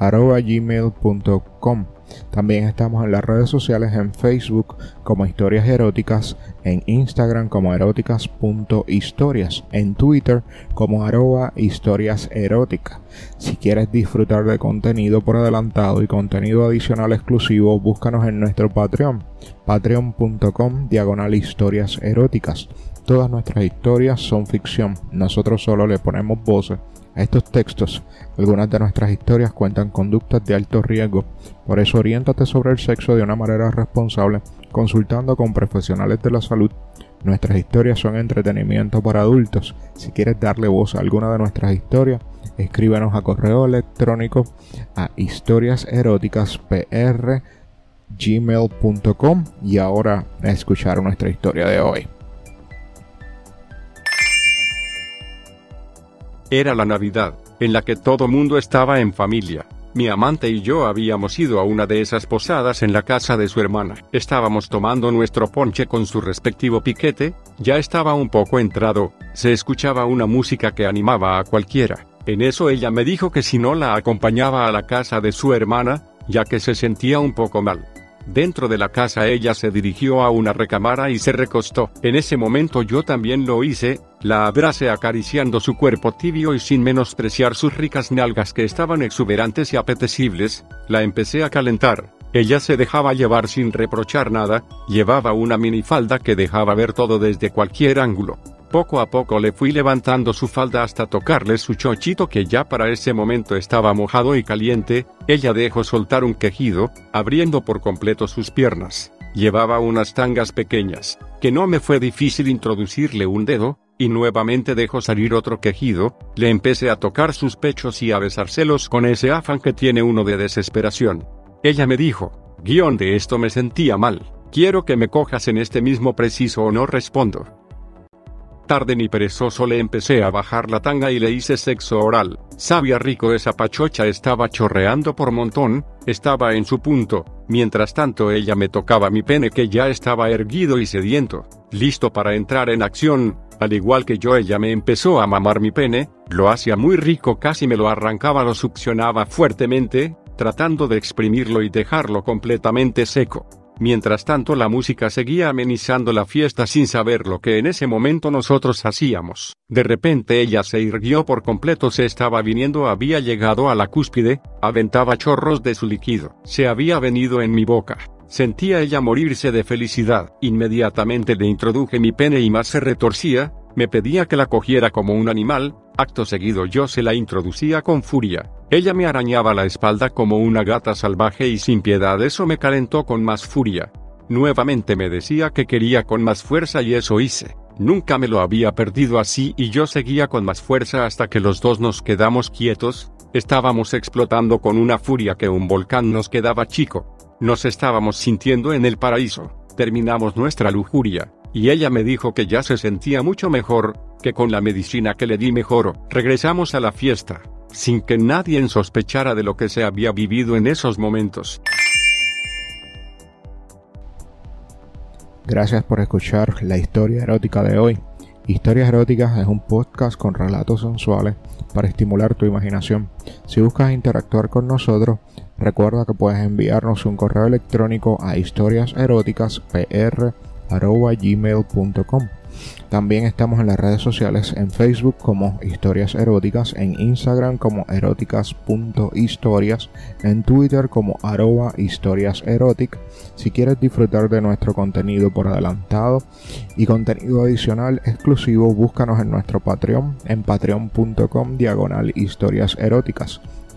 historiaseroticaspr.gmail.com también estamos en las redes sociales en Facebook como Historias Eróticas, en Instagram como eróticas.historias, en Twitter como arroba historias eróticas. Si quieres disfrutar de contenido por adelantado y contenido adicional exclusivo, búscanos en nuestro Patreon, patreon.com diagonal historias eróticas. Todas nuestras historias son ficción, nosotros solo le ponemos voces estos textos. Algunas de nuestras historias cuentan conductas de alto riesgo, por eso oriéntate sobre el sexo de una manera responsable, consultando con profesionales de la salud. Nuestras historias son entretenimiento para adultos. Si quieres darle voz a alguna de nuestras historias, escríbenos a correo electrónico a historiaseroticaspr.gmail.com y ahora a escuchar nuestra historia de hoy. Era la Navidad, en la que todo mundo estaba en familia. Mi amante y yo habíamos ido a una de esas posadas en la casa de su hermana. Estábamos tomando nuestro ponche con su respectivo piquete, ya estaba un poco entrado, se escuchaba una música que animaba a cualquiera. En eso ella me dijo que si no la acompañaba a la casa de su hermana, ya que se sentía un poco mal. Dentro de la casa ella se dirigió a una recámara y se recostó. En ese momento yo también lo hice, la abracé acariciando su cuerpo tibio y sin menospreciar sus ricas nalgas que estaban exuberantes y apetecibles, la empecé a calentar. Ella se dejaba llevar sin reprochar nada, llevaba una minifalda que dejaba ver todo desde cualquier ángulo. Poco a poco le fui levantando su falda hasta tocarle su chochito que ya para ese momento estaba mojado y caliente, ella dejó soltar un quejido, abriendo por completo sus piernas. Llevaba unas tangas pequeñas, que no me fue difícil introducirle un dedo, y nuevamente dejó salir otro quejido, le empecé a tocar sus pechos y a besárselos con ese afán que tiene uno de desesperación. Ella me dijo, guion de esto me sentía mal, quiero que me cojas en este mismo preciso o no respondo tarde ni perezoso le empecé a bajar la tanga y le hice sexo oral. Sabía rico esa pachocha estaba chorreando por montón, estaba en su punto, mientras tanto ella me tocaba mi pene que ya estaba erguido y sediento, listo para entrar en acción, al igual que yo ella me empezó a mamar mi pene, lo hacía muy rico casi me lo arrancaba lo succionaba fuertemente, tratando de exprimirlo y dejarlo completamente seco. Mientras tanto la música seguía amenizando la fiesta sin saber lo que en ese momento nosotros hacíamos. De repente ella se irguió por completo, se estaba viniendo, había llegado a la cúspide, aventaba chorros de su líquido, se había venido en mi boca. Sentía ella morirse de felicidad. Inmediatamente le introduje mi pene y más se retorcía, me pedía que la cogiera como un animal, acto seguido yo se la introducía con furia. Ella me arañaba la espalda como una gata salvaje y sin piedad eso me calentó con más furia. Nuevamente me decía que quería con más fuerza y eso hice. Nunca me lo había perdido así y yo seguía con más fuerza hasta que los dos nos quedamos quietos, estábamos explotando con una furia que un volcán nos quedaba chico. Nos estábamos sintiendo en el paraíso. Terminamos nuestra lujuria y ella me dijo que ya se sentía mucho mejor, que con la medicina que le di mejoró. Regresamos a la fiesta, sin que nadie sospechara de lo que se había vivido en esos momentos. Gracias por escuchar la historia erótica de hoy. Historias Eróticas es un podcast con relatos sensuales para estimular tu imaginación. Si buscas interactuar con nosotros, recuerda que puedes enviarnos un correo electrónico a historiaseroticaspr gmail.com. También estamos en las redes sociales en Facebook como Historias Eróticas, en Instagram como eróticas.historias, en Twitter como arroba historias Si quieres disfrutar de nuestro contenido por adelantado y contenido adicional exclusivo, búscanos en nuestro Patreon en patreon.com diagonal historias eróticas.